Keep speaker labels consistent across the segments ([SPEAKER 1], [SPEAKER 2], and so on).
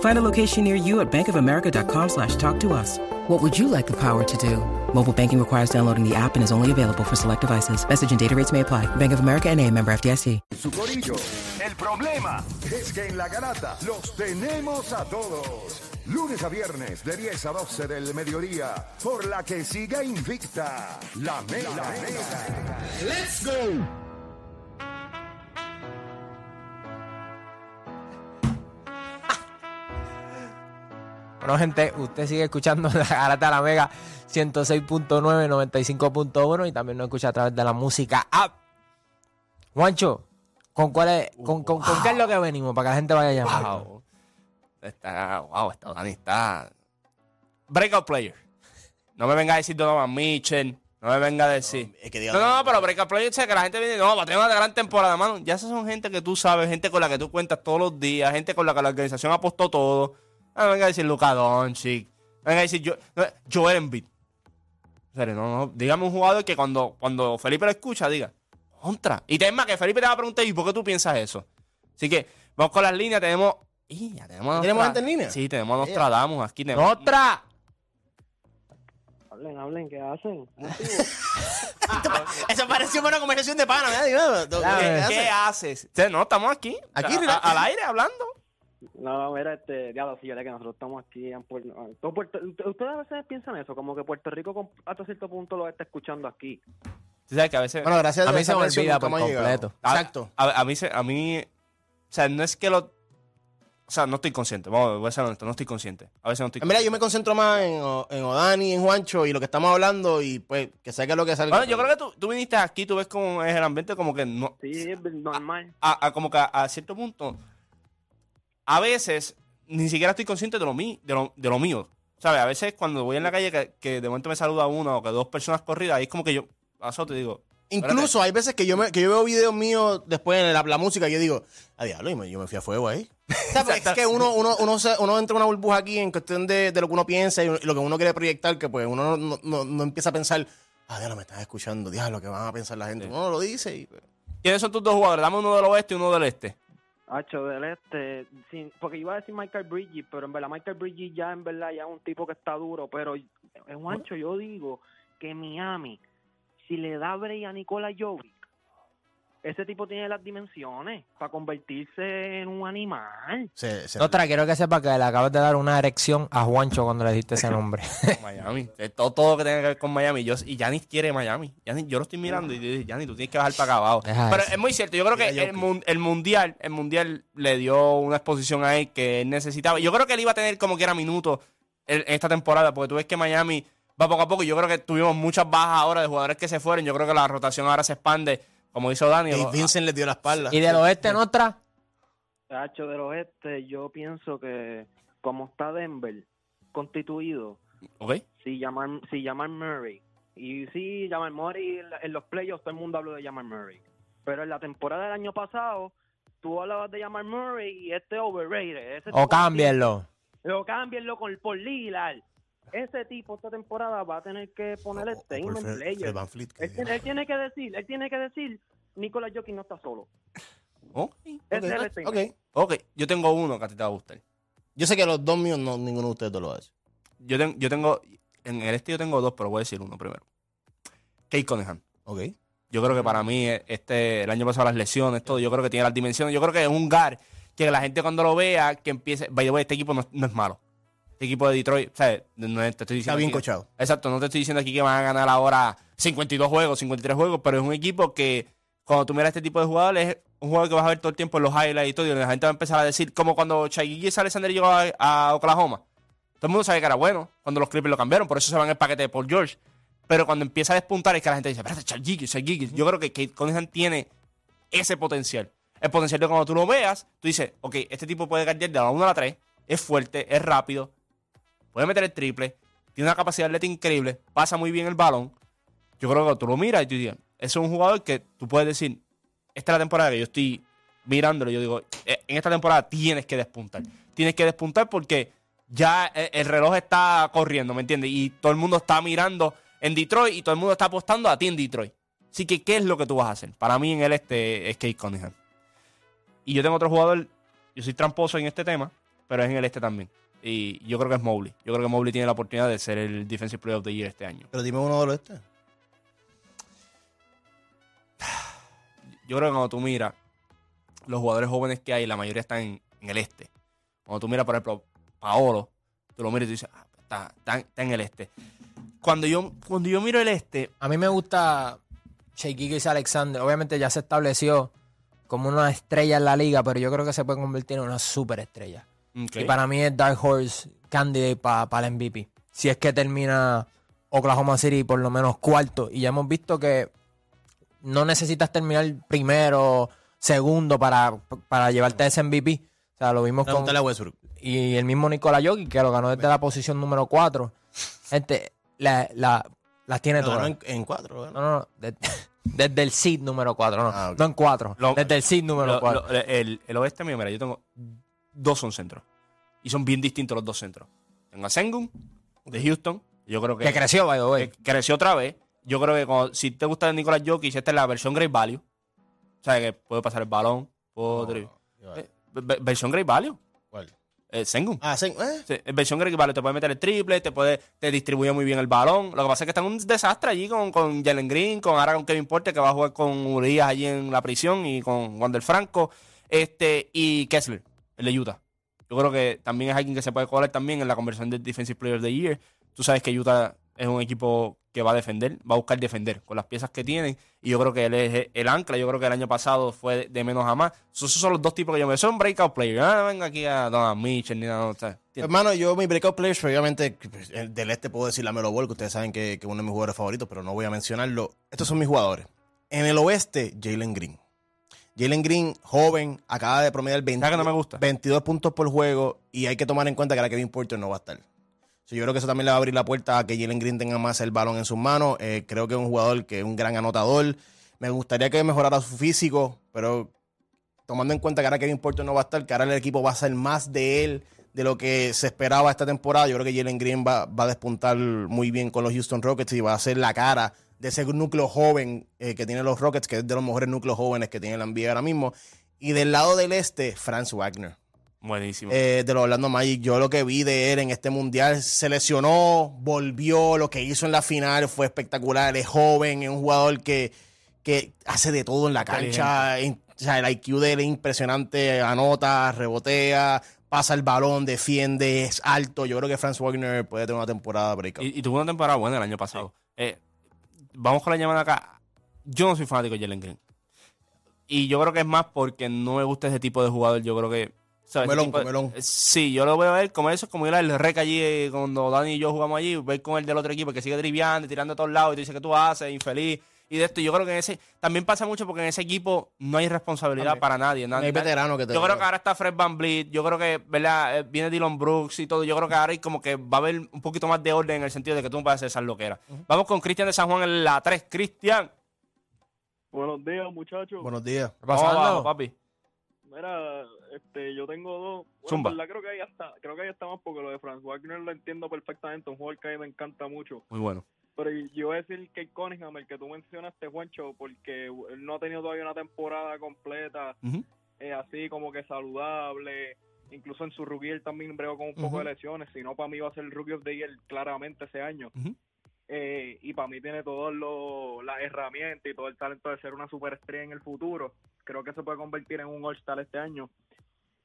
[SPEAKER 1] Find a location near you at bankofamerica.com slash talk to us. What would you like the power to do? Mobile banking requires downloading the app and is only available for select devices. Message and data rates may apply. Bank of America and a member FDIC.
[SPEAKER 2] Su corillo. El problema es que en la garata los tenemos a todos. Lunes a viernes de 10 a 12 del mediodía. Por la que siga invicta. La mega. La mega.
[SPEAKER 3] Let's go.
[SPEAKER 4] Bueno, gente, usted sigue escuchando la Garata de la Mega 106.9, 95.1 y también nos escucha a través de la música app. Juancho, ¿con cuál es, con, con- con qué es lo que venimos para que la gente vaya llamando?
[SPEAKER 5] Wow. Está, wow, está, Dani está. Breakout player. No me venga a decir Donovan Mitchell. No me venga a decir.
[SPEAKER 3] es que
[SPEAKER 5] No, no, no, pero breakout player, sé que la gente viene. No, va a tener una gran temporada, mano. Ya esas son gente que tú sabes, gente con la que tú cuentas todos los días, gente con la que la organización apostó todo. No me venga a decir Luka Doncic. No venga a decir Joel Embiid. En serio, no, no. Dígame un jugador que cuando, cuando Felipe lo escucha, diga, contra. Y tema que Felipe te va a preguntar, ¿y por qué tú piensas eso? Así que vamos con las líneas. Tenemos. ¡Y ya tenemos
[SPEAKER 3] ¿Tenemos gente en línea?
[SPEAKER 5] Sí, tenemos a Nostradamus aquí. tenemos-
[SPEAKER 4] ¡Otra!
[SPEAKER 6] Hablen, hablen, ¿qué hacen?
[SPEAKER 3] Eso pareció una conversación de pana, ¿qué-
[SPEAKER 5] haces? No, estamos aquí.
[SPEAKER 3] Aquí,
[SPEAKER 5] A- al aire hablando.
[SPEAKER 6] No, mira, este, diablo, sí, que nosotros estamos aquí en Puerto, todo Puerto- Ustedes a veces piensan eso, como que Puerto Rico hasta cierto punto lo está escuchando aquí.
[SPEAKER 5] Tú sabes que a veces.
[SPEAKER 3] Bueno, gracias
[SPEAKER 4] A mí se me olvida por completo.
[SPEAKER 5] a-
[SPEAKER 3] Exacto.
[SPEAKER 5] A, a mí, se- a mí. O sea, no es que lo. O sea, no estoy consciente. Vamos, voy a ser honesto, no estoy consciente. A veces no estoy
[SPEAKER 3] Mira, yo me concentro más en, en Odani, en Juancho y lo que estamos hablando y pues que sé que es lo que sale.
[SPEAKER 5] Bueno, yo creo que tú, tú viniste aquí, tú ves como es el ambiente, como que no.
[SPEAKER 6] Sí, es normal.
[SPEAKER 5] A, a- como que a, a cierto punto. A veces ni siquiera estoy consciente de lo, mí, de lo, de lo mío. ¿Sabes? A veces cuando voy en la calle que, que de momento me saluda uno o que dos personas corridas, ahí es como que yo paso te digo.
[SPEAKER 3] Incluso hay veces que yo, me, que yo veo videos míos después en la, la música y yo digo, a diablo, y me- yo me fui a fuego ahí. Porque es que uno, uno, uno, se- uno entra en una burbuja aquí en cuestión de, de lo que uno piensa y lo que uno quiere proyectar, que pues uno no, no- no empieza a pensar, ah, diablo, me estás escuchando, diablo, que van a pensar la gente. Uno lo dice y pues,
[SPEAKER 5] ¿Quiénes son tus dos jugadores? Dame uno del oeste y uno del este.
[SPEAKER 6] Hacho del este, sin, porque iba a decir Michael Bridges, pero en verdad Michael Bridges ya en verdad ya es un tipo que está duro, pero en Juancho yo digo que Miami, si le da a Nikola Jovic, ese tipo tiene las dimensiones para convertirse en un animal.
[SPEAKER 3] se, se-
[SPEAKER 4] Otra, quiero que sepa que le acabas de dar una erección a Juancho cuando le diste ese nombre.
[SPEAKER 5] Miami. Eh, Todo, todo lo que tenga que ver con Miami. Yo, y Yanis quiere Miami. Giannis- yo lo estoy mirando y digo, Yanis, tú tienes que bajar para acá abajo.
[SPEAKER 4] Deja
[SPEAKER 5] Pero
[SPEAKER 4] eso.
[SPEAKER 5] es muy cierto. Yo creo que el,
[SPEAKER 3] Jokic.
[SPEAKER 5] mun- el mundial, el mundial le dio una exposición a él que él necesitaba. Yo creo que él iba a tener como que era minutos en esta temporada, porque tú ves que Miami va poco a poco. Yo creo que tuvimos muchas bajas ahora de jugadores que se fueron. Yo creo que la rotación ahora se expande, como hizo Dani.
[SPEAKER 3] y Vincent le dio la espalda.
[SPEAKER 4] y del oeste, otra.
[SPEAKER 6] Hacho del oeste, yo pienso que como está Denver constituido, si llaman si llaman Murray y sí Jamal Murray en, los playoffs todo el mundo habló de Jamal Murray pero en la temporada del año pasado tú hablabas de Jamal Murray y este overrated ese
[SPEAKER 4] O cámbienlo.
[SPEAKER 6] o cámbienlo con por Lillard ese tipo esta temporada va a tener que poner el statement
[SPEAKER 3] Fred-
[SPEAKER 6] player
[SPEAKER 3] Fred
[SPEAKER 6] él, tiene, él tiene que decir él tiene que decir Nicolás Jokic no está solo
[SPEAKER 5] Ok.
[SPEAKER 6] ese es el
[SPEAKER 3] Ok.
[SPEAKER 5] Yo tengo uno que a ti te va a gustar.
[SPEAKER 3] Yo sé que los dos míos no, ninguno de ustedes lo hace.
[SPEAKER 5] Yo, ten- yo tengo. En el este yo tengo dos, pero voy a decir uno primero. Kate Cunningham.
[SPEAKER 3] Ok.
[SPEAKER 5] Yo creo que para mí, eh, este, el año pasado las lesiones, todo, yo creo que tiene las dimensiones. Yo creo que es un GAR que la gente cuando lo vea, que empiece. Way, este equipo no, no es malo. Este equipo de Detroit, ¿sabes? No es- te estoy
[SPEAKER 3] Está
[SPEAKER 5] diciendo.
[SPEAKER 3] bien
[SPEAKER 5] aquí-
[SPEAKER 3] cochado.
[SPEAKER 5] Exacto, no te estoy diciendo aquí que van a ganar ahora 52 juegos, 53 juegos, pero es un equipo que cuando tú miras este tipo de jugadores, es un jugador que vas a ver todo el tiempo en los highlights y todo, y la gente va a empezar a decir, como cuando Shai Alexander llegó a, a Oklahoma. Todo el mundo sabe que era bueno cuando los Clippers lo cambiaron, por eso se van el paquete de Paul George. Pero cuando empieza a despuntar es que la gente dice, espérate, Shai Gilgeous, Yo creo que Kate Cunningham tiene ese potencial. El potencial de cuando tú lo veas, tú dices, ok, este tipo puede guardiar de la 1 a la 3, es fuerte, es rápido, puede meter el triple, tiene una capacidad de atleta increíble, pasa muy bien el balón. Yo creo que tú lo miras y tú dices, es un jugador que tú puedes decir, esta es la temporada que yo estoy mirándolo. Yo digo, eh, en esta temporada tienes que despuntar. Tienes que despuntar porque ya eh, el reloj está corriendo, ¿me entiendes? Y todo el mundo está mirando en Detroit y todo el mundo está apostando a ti en Detroit. Así que, ¿qué es lo que tú vas a hacer? Para mí en el este es Kate Cunningham. Y yo tengo otro jugador, yo soy tramposo en este tema, pero es en el este también. Y yo creo que es Mobley. Yo creo que Mobley tiene la oportunidad de ser el Defensive Player of the Year este año.
[SPEAKER 3] Pero dime uno de los este.
[SPEAKER 5] Yo creo que cuando tú miras los jugadores jóvenes que hay, la mayoría están en, el este. Cuando tú miras, por ejemplo, Paolo, tú lo miras y tú dices, ah, está, está, en el este. Cuando yo, cuando yo miro el este.
[SPEAKER 4] A mí me gusta Shea Alexander. Obviamente ya se estableció como una estrella en la liga, pero yo creo que se puede convertir en una superestrella. Y para mí es Dark Horse candidate para el MVP. Si es que termina Oklahoma City por lo menos cuarto. Y ya hemos visto que no necesitas terminar primero, segundo para, para llevarte ese MVP. O sea, lo vimos con. Y el mismo Nikola Jokic, que lo ganó desde la posición número 4. Gente, la, las tiene todas.
[SPEAKER 3] En, en cuatro,
[SPEAKER 4] No, no, no. Desde, el seed número 4, no. Ah, no en 4. Desde el seed número 4.
[SPEAKER 5] El, el, oeste mío, mira, yo tengo dos son centros. Y son bien distintos los dos centros. Tengo a Sengun, de Houston. Yo creo que.
[SPEAKER 4] Que creció, by the way.
[SPEAKER 5] creció otra vez. Yo creo que si te gusta Nicolás Jokic, esta es la versión Great Value. O sea, que puede pasar el balón. Puede, eh, versión Great Value.
[SPEAKER 3] ¿Cuál?
[SPEAKER 5] Eh, Sengun.
[SPEAKER 3] Ah, Sengun. ¿eh?
[SPEAKER 5] Sí, versión Great Value. Te puede meter el triple, te puede te distribuye muy bien el balón. Lo que pasa es que está en un desastre allí con, con Jalen Green, con ahora con Kevin Porter, que va a jugar con Urias allí en la prisión y con Wander Franco. Este, y Kessler, el de Utah. Yo creo que también es alguien que se puede colar también en la conversión de Defensive Player of the Year. Tú sabes que Utah es un equipo que va a defender, va a buscar defender con las piezas que tienen. Y yo creo que él es el ancla. Yo creo que el año pasado fue de menos a más. Esos son los dos tipos que yo me son breakout players. Ah, venga aquí a Don Mitchell ni nada.
[SPEAKER 3] Hermano, yo mi breakout players, obviamente, pues, del este puedo decir la Melo Ball, que ustedes saben que es uno de mis jugadores favoritos, pero no voy a mencionarlo. Estos son mis jugadores. En el oeste, Jalen Green. Jalen Green, joven, acaba de promediar 20,
[SPEAKER 5] no me gusta?
[SPEAKER 3] 22 puntos por juego y hay que tomar en cuenta que la Kevin Porter no va a estar yo creo que eso también le va a abrir la puerta a que Jalen Green tenga más el balón en sus manos. Eh, creo que es un jugador que es un gran anotador. Me gustaría que mejorara su físico, pero tomando en cuenta que ahora Kevin Porter no va a estar, que ahora el equipo va a ser más de él de lo que se esperaba esta temporada. Yo creo que Jalen Green va, a despuntar muy bien con los Houston Rockets y va a ser la cara de ese núcleo joven eh, que tienen los Rockets, que es de los mejores núcleos jóvenes que tiene la NBA ahora mismo. Y del lado del este, Franz Wagner.
[SPEAKER 5] Buenísimo.
[SPEAKER 3] Eh, de los Orlando Magic. Yo lo que vi de él en este mundial, se lesionó, volvió, lo que hizo en la final fue espectacular. Es joven, es un jugador que, que hace de todo en la cancha. o sea, el IQ de él es impresionante, anota, rebotea, pasa el balón, defiende, es alto. Yo creo que Franz Wagner puede tener una temporada breakout.
[SPEAKER 5] Y, tuvo una temporada buena el año pasado. Eh, vamos con la llamada acá. Yo no soy fanático de Jalen Green. Y yo creo que es más porque no me gusta ese tipo de jugador. Yo creo que
[SPEAKER 3] Melón, melón.
[SPEAKER 5] Sí, yo lo veo a ver como eso, como ir al rec allí eh, cuando Dani y yo jugamos allí, ver con el del otro equipo que sigue triviando, tirando a todos lados y te dice que tú haces, infeliz. Y de esto, yo creo que en ese también pasa mucho porque en ese equipo no hay responsabilidad para nadie.
[SPEAKER 3] No hay veterano que te
[SPEAKER 5] Yo creo que ahora está Fred Van Vliet, yo creo que, ¿verdad? Eh, viene Dylan Brooks y todo. Yo creo que ahora hay como que va a haber un poquito más de orden en el sentido de que tú no puedes hacer esa loquera. Vamos con Cristian de San Juan en la 3. Cristian.
[SPEAKER 7] Buenos días, muchachos.
[SPEAKER 3] Buenos días.
[SPEAKER 5] ¿Qué pasa, papi?
[SPEAKER 7] Mira, este, yo tengo dos. Bueno, verdad, creo que ahí está, creo que ahí está más porque lo de Franz Wagner lo entiendo perfectamente, un jugador que a mí me encanta mucho.
[SPEAKER 5] Muy bueno.
[SPEAKER 7] Pero yo voy a decir que Cunningham, el que tú mencionaste, Juancho, porque él no ha tenido todavía una temporada completa, eh, así como que saludable. Incluso en su rookie él también bregó con un poco de lesiones. Si no, para mí va a ser el rookie of the year claramente ese año. Eh, y para mí tiene todas las herramientas y todo el talento de ser una superestrella en el futuro. Creo que se puede convertir en un All-Star este año.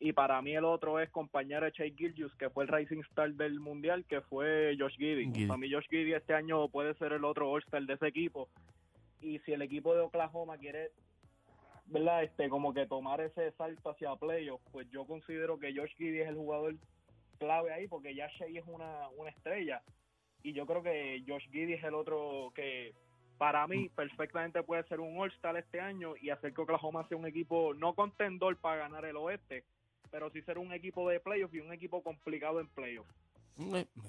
[SPEAKER 7] Y para mí el otro es compañero de Chase Gilgius, que fue el Racing Star del Mundial, que fue Josh Giddy. Para mí Josh Giddy este año puede ser el otro All-Star de ese equipo. Y si el equipo de Oklahoma quiere ¿verdad? Este, como que tomar ese salto hacia playoffs, pues yo considero que Josh Giddy es el jugador clave ahí porque ya Shea es una, una estrella y yo creo que Josh Giddy es el otro que para mí perfectamente puede ser un All-Star este año y hacer que Oklahoma sea un equipo no contendor para ganar el oeste, pero sí ser un equipo de playoffs y un equipo complicado en playoffs.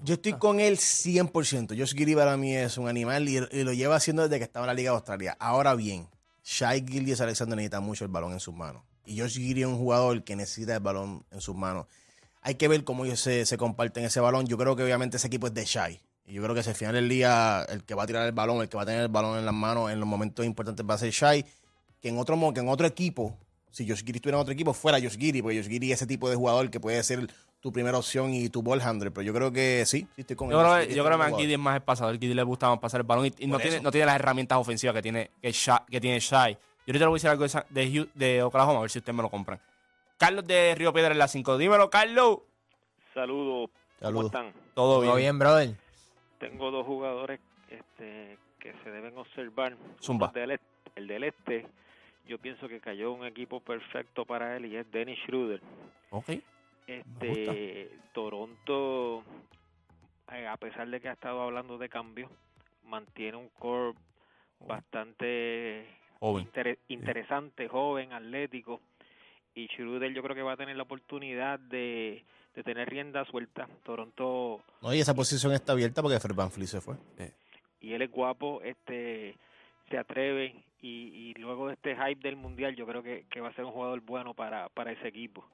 [SPEAKER 3] Yo estoy con él 100%. Josh Giddy para mí es un animal y, lo lleva haciendo desde que estaba en la Liga de Australia. Ahora bien, Shai Gildias Alexander necesita mucho el balón en sus manos. Y Josh Giddy es un jugador que necesita el balón en sus manos. Hay que ver cómo ellos se, comparten ese balón. Yo creo que obviamente ese equipo es de Shai. Y yo creo que si al final del día el que va a tirar el balón, el que va a tener el balón en las manos en los momentos importantes va a ser Shai. Que en otro, que en otro equipo, si Josh Giddy estuviera en otro equipo, fuera Josh Giddy. Porque Josh Giddy es ese tipo de jugador que puede ser tu primera opción y tu ball handler. Pero yo creo que sí, sí estoy con
[SPEAKER 5] Yo creo, yo creo que. Giddy es más. A Giddy le gusta más pasar el balón y, y no, tiene, no tiene las herramientas ofensivas que tiene, que Sha- que tiene Shai. Yo ahorita le voy a decir algo de, de, Oklahoma, a ver si ustedes me lo compran. Carlos de Río Piedra en la 5. Dímelo, Carlos.
[SPEAKER 8] Saludos.
[SPEAKER 3] Saludos.
[SPEAKER 8] ¿Cómo están?
[SPEAKER 5] Todo bien.
[SPEAKER 4] Todo bien, brother.
[SPEAKER 8] Tengo dos jugadores este, que se deben observar.
[SPEAKER 5] Zumba.
[SPEAKER 8] Uno del este- el del este, yo pienso que cayó un equipo perfecto para él y es Dennis Schroeder.
[SPEAKER 5] Ok.
[SPEAKER 8] Este, Toronto, eh, a pesar de que ha estado hablando de cambio, mantiene un core bastante
[SPEAKER 5] Joven.
[SPEAKER 8] intere- interesante, joven, atlético. Y Schroeder yo creo que va a tener la oportunidad de, de tener rienda suelta. Toronto
[SPEAKER 3] No, y esa posición está abierta porque Fred Van Fleet se fue.
[SPEAKER 8] y él es guapo, este se atreve y, y luego de este hype del mundial yo creo que, que va a ser un jugador bueno para, para ese equipo.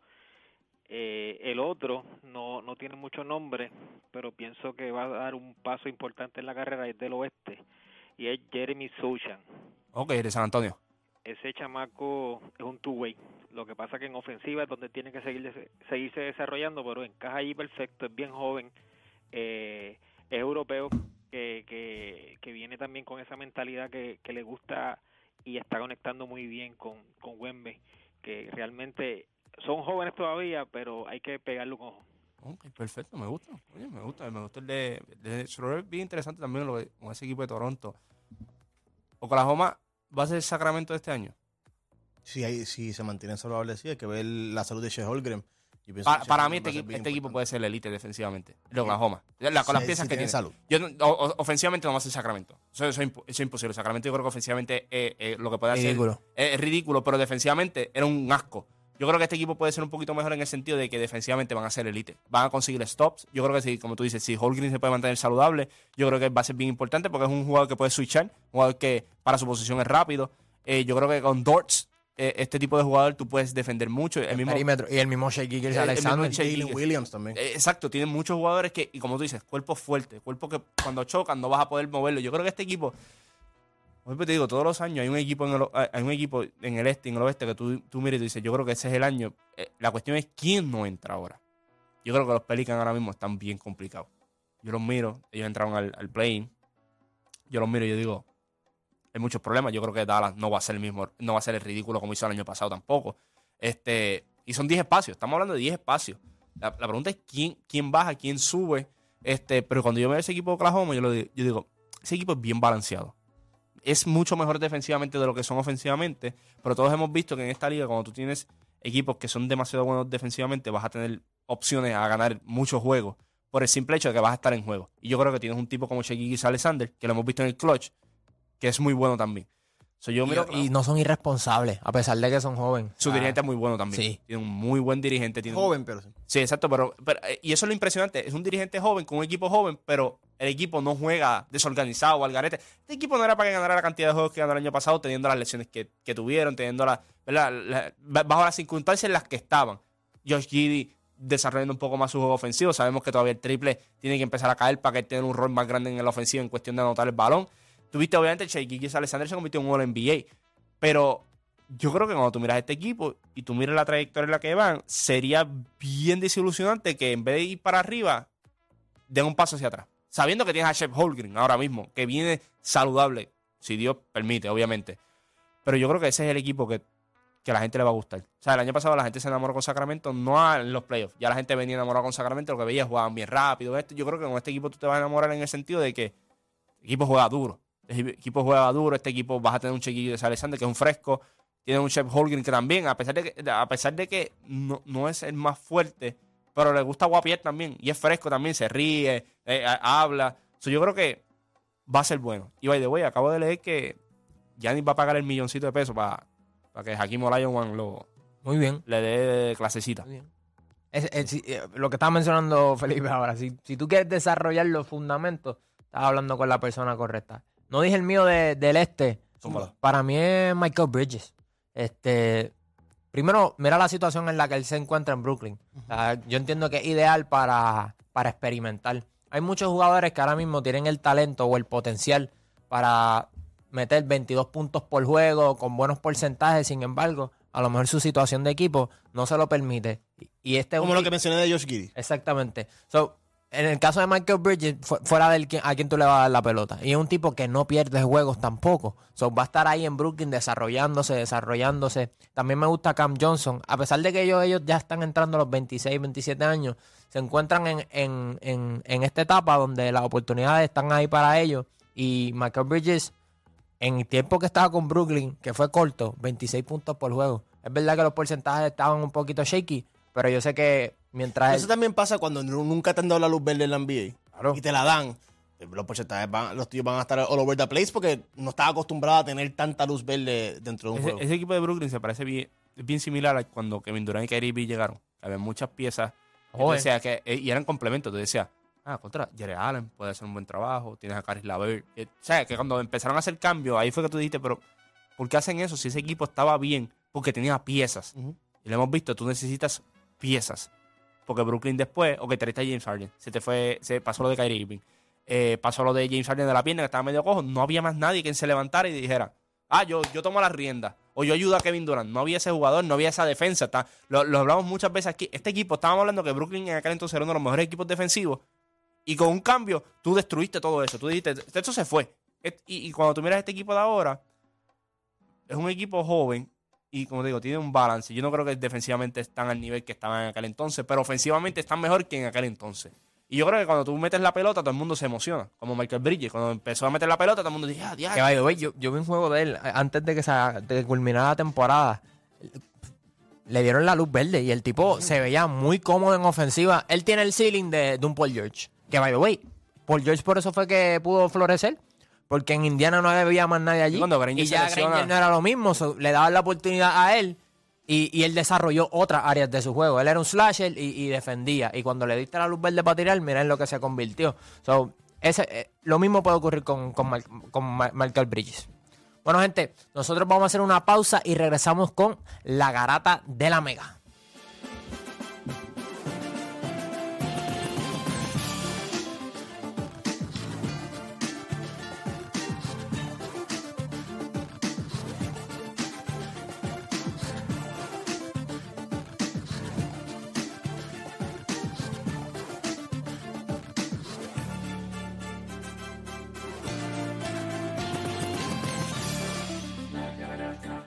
[SPEAKER 8] Eh, el otro no, no tiene mucho nombre, pero pienso que va a dar un paso importante en la carrera es del oeste y es Jeremy Sochan.
[SPEAKER 5] Ok, de San Antonio.
[SPEAKER 8] Ese chamaco es un two-way. Lo que pasa que en ofensiva es donde tiene que seguir, seguirse desarrollando, pero encaja ahí perfecto, es bien joven, eh, es europeo, que, viene también con esa mentalidad que, que le gusta y está conectando muy bien con, con Wembe, que realmente son jóvenes todavía, pero hay que pegarlo con ojo.
[SPEAKER 5] Ok, perfecto, me gusta. Oye, me gusta, me gusta el de, de Schroeder, bien interesante también lo de- con ese equipo de Toronto. Oklahoma va a ser el Sacramento de este año.
[SPEAKER 3] Si, hay, si se mantienen saludables, sí, hay que ver la salud de Shea Holgren.
[SPEAKER 5] Pa- para mí este, este equipo puede ser el elite defensivamente. El Oklahoma. La- con las piezas que tiene.
[SPEAKER 3] salud.
[SPEAKER 5] Yo no- o- o- ofensivamente no va a ser Sacramento. Eso, eso es impo- eso es imposible. Sacramento yo creo que ofensivamente eh, eh, lo que puede hacer
[SPEAKER 4] Ridículo.
[SPEAKER 5] es, es ridículo, pero defensivamente era un asco. Yo creo que este equipo puede ser un poquito mejor en el sentido de que defensivamente van a ser elite. Van a conseguir stops. Yo creo que si, como tú dices, si Holgren se puede mantener saludable, yo creo que va a ser bien importante porque es un jugador que puede switchar, un jugador que para su posición es rápido. Eh, yo creo que con Dortz, eh, este tipo de jugador, tú puedes defender mucho. El mismo,
[SPEAKER 4] Perímetro. Y el mismo Shea
[SPEAKER 5] El- el
[SPEAKER 4] Alexander.
[SPEAKER 5] mismo Gilgeous.
[SPEAKER 3] Williams también.
[SPEAKER 5] Eh, Exacto, tienen muchos jugadores que, y como tú dices, cuerpos fuertes, cuerpos que cuando chocan no vas a poder moverlo. Yo creo que este equipo, te digo, todos los años hay un equipo en el, hay un equipo en el este y en el oeste que tú, tú miras y tú dices, yo creo que ese es el año. Eh, la cuestión es quién no entra ahora. Yo creo que los Pelicans ahora mismo están bien complicados. Yo los miro, ellos entraron al, al play Yo los miro y yo digo, hay muchos problemas. Yo creo que Dallas no va a ser el mismo, no va a ser el ridículo como hizo el año pasado tampoco. Este, y son 10 espacios, estamos hablando de 10 espacios. La, pregunta es quién, quién baja, quién sube. Este, pero cuando yo veo ese equipo de Oklahoma, yo, lo digo, yo digo, ese equipo es bien balanceado. Es mucho mejor defensivamente de lo que son ofensivamente, pero todos hemos visto que en esta liga, cuando tú tienes equipos que son demasiado buenos defensivamente, vas a tener opciones a ganar muchos juegos por el simple hecho de que vas a estar en juego. Y yo creo que tienes un tipo como Shea Alexander, que lo hemos visto en el clutch, que es muy bueno también. So, yo miro,
[SPEAKER 4] y, y no son irresponsables, a pesar de que son jóvenes.
[SPEAKER 5] su
[SPEAKER 4] Ah,
[SPEAKER 5] dirigente es muy bueno también.
[SPEAKER 4] sí.
[SPEAKER 5] Tiene un muy buen dirigente. Tiene un-
[SPEAKER 3] Joven, pero sí.
[SPEAKER 5] Sí, exacto, pero, pero, eh, y eso es lo impresionante. Es un dirigente joven con un equipo joven, pero el equipo no juega desorganizado o al garete. Este equipo no era para que ganara la cantidad de juegos que ganó el año pasado, teniendo las lesiones que, que tuvieron, teniendo la, ¿verdad? La- ba- bajo las circunstancias en las que estaban. Josh Giddy desarrollando un poco más su juego ofensivo. Sabemos que todavía el triple tiene que empezar a caer para que él tenga un rol más grande en la ofensiva en cuestión de anotar el balón. Tuviste, obviamente, Shea Gilgeous Alexander se convirtió en un All-NBA. Pero yo creo que cuando tú miras este equipo y tú miras la trayectoria en la que van, sería bien desilusionante que en vez de ir para arriba, den un paso hacia atrás. Sabiendo que tienes a Shep Holgren ahora mismo, que viene saludable, si Dios permite, obviamente. Pero yo creo que ese es el equipo que, que la gente le va a gustar. O sea, el año pasado la gente se enamoró con Sacramento, no en los playoffs. Ya la gente venía enamorada con Sacramento, lo que veía jugaban bien rápido. Esto. Yo creo que con este equipo tú te vas a enamorar en el sentido de que el equipo juega duro. El equipo juega duro, este equipo vas a tener un chiquillo de Alexander que es un fresco, Tiene un Chef Holgren que también, a pesar de que, a pesar de que no, no es el más fuerte, pero le gusta guapier también. Y es fresco también, se ríe, eh, habla. So, yo creo que va a ser bueno. Y by the way, acabo de leer que Giannis va a pagar el milloncito de pesos para que Hakim Olajuwon lo,
[SPEAKER 4] Muy bien.
[SPEAKER 5] le dé clasecita.
[SPEAKER 4] Muy bien. Es- es- si- eh, lo que estaba mencionando Felipe ahora, si, si tú quieres desarrollar los fundamentos, estás hablando con la persona correcta. No dije el mío de- del este. Para mí es Michael Bridges. Este, primero, mira la situación en la que él se encuentra en Brooklyn. O sea, yo entiendo que es ideal para, para experimentar. Hay muchos jugadores que ahora mismo tienen el talento o el potencial para meter 22 puntos por juego con buenos porcentajes. Sin embargo, a lo mejor su situación de equipo no se lo permite. Y- este un
[SPEAKER 3] Como lo que mencioné de Josh Giddy.
[SPEAKER 4] Exactamente. So, en el caso de Michael Bridges, fu- fuera del a quien tú le vas a dar la pelota. Y es un tipo que no pierde juegos tampoco. Va a estar ahí en Brooklyn desarrollándose, desarrollándose. También me gusta Cam Johnson. A pesar de que ellos, ellos ya están entrando a los 26, 27 años, se encuentran en, en- en- en esta etapa donde las oportunidades están ahí para ellos. Y Michael Bridges, en el tiempo que estaba con Brooklyn, que fue corto, 26 puntos por juego. Es verdad que los porcentajes estaban un poquito shaky, pero yo sé que mientras...
[SPEAKER 3] Eso
[SPEAKER 4] él-
[SPEAKER 3] también pasa cuando nu- nunca te han dado la luz verde en la NBA.
[SPEAKER 4] Claro.
[SPEAKER 3] Y te la dan. Los porcentajes van, los tíos van a estar all over the place porque no estaba acostumbrado a tener tanta luz verde dentro de un
[SPEAKER 5] Ese,
[SPEAKER 3] juego.
[SPEAKER 5] ese equipo de Brooklyn se parece bien, es bien similar a cuando Kevin Durant y Kyrie Irving llegaron. Había muchas piezas.
[SPEAKER 4] Joder.
[SPEAKER 5] decías que, eh, y eran complementos. Tú decías, ah, contra, Jared Allen puede hacer un buen trabajo. Tienes a Caris Lavert. Eh, O sea, que cuando empezaron a hacer cambios, ahí fue que tú dijiste, pero ¿por qué hacen eso si ese equipo estaba bien? Porque tenía piezas.
[SPEAKER 3] Ujú.
[SPEAKER 5] Y lo hemos visto, tú necesitas piezas. Porque Brooklyn después, ok, te a James Harden. Se te fue, se pasó lo de Kyrie Irving. Eh, pasó lo de James Harden de la pierna, que estaba medio cojo. No había más nadie que se levantara y dijera, ah, yo, yo tomo la rienda. O yo ayudo a Kevin Durant. No había ese jugador, no había esa defensa. Está, lo, lo hablamos muchas veces aquí. Este equipo, estábamos hablando que Brooklyn en aquel entonces era uno de los mejores equipos defensivos. Y con un cambio, tú destruiste todo eso. Tú dijiste, esto se fue. Y cuando tú miras este equipo de ahora, es un equipo joven y como te digo, tiene un balance. Yo no creo que defensivamente están al nivel que estaban en aquel entonces, pero ofensivamente están mejor que en aquel entonces. Y yo creo que cuando tú metes la pelota, todo el mundo se emociona. Como Michael Bridges, cuando empezó a meter la pelota, todo el mundo dice, ah,
[SPEAKER 4] Que
[SPEAKER 5] diablo.
[SPEAKER 4] the way, yo, yo vi un juego de él antes de que, se, de que culminara la temporada. Le dieron la luz verde y el tipo se veía muy cómodo en ofensiva. Él tiene el ceiling de, de un Paul George. Que by the way, Paul George por eso fue que pudo florecer. Porque en Indiana no había más nadie allí.
[SPEAKER 5] Cuando Granger
[SPEAKER 4] y ya Granger no era lo mismo. so, le daban la oportunidad a él. Y, y él desarrolló otras áreas de su juego. Él era un slasher y, y defendía. Y cuando le diste la luz verde para tirar, mira en lo que se convirtió. So, ese, eh, lo mismo puede ocurrir con, con, Mar- con Mar- Michael Bridges. Bueno, gente, nosotros vamos a hacer una pausa y regresamos con la garata de la mega.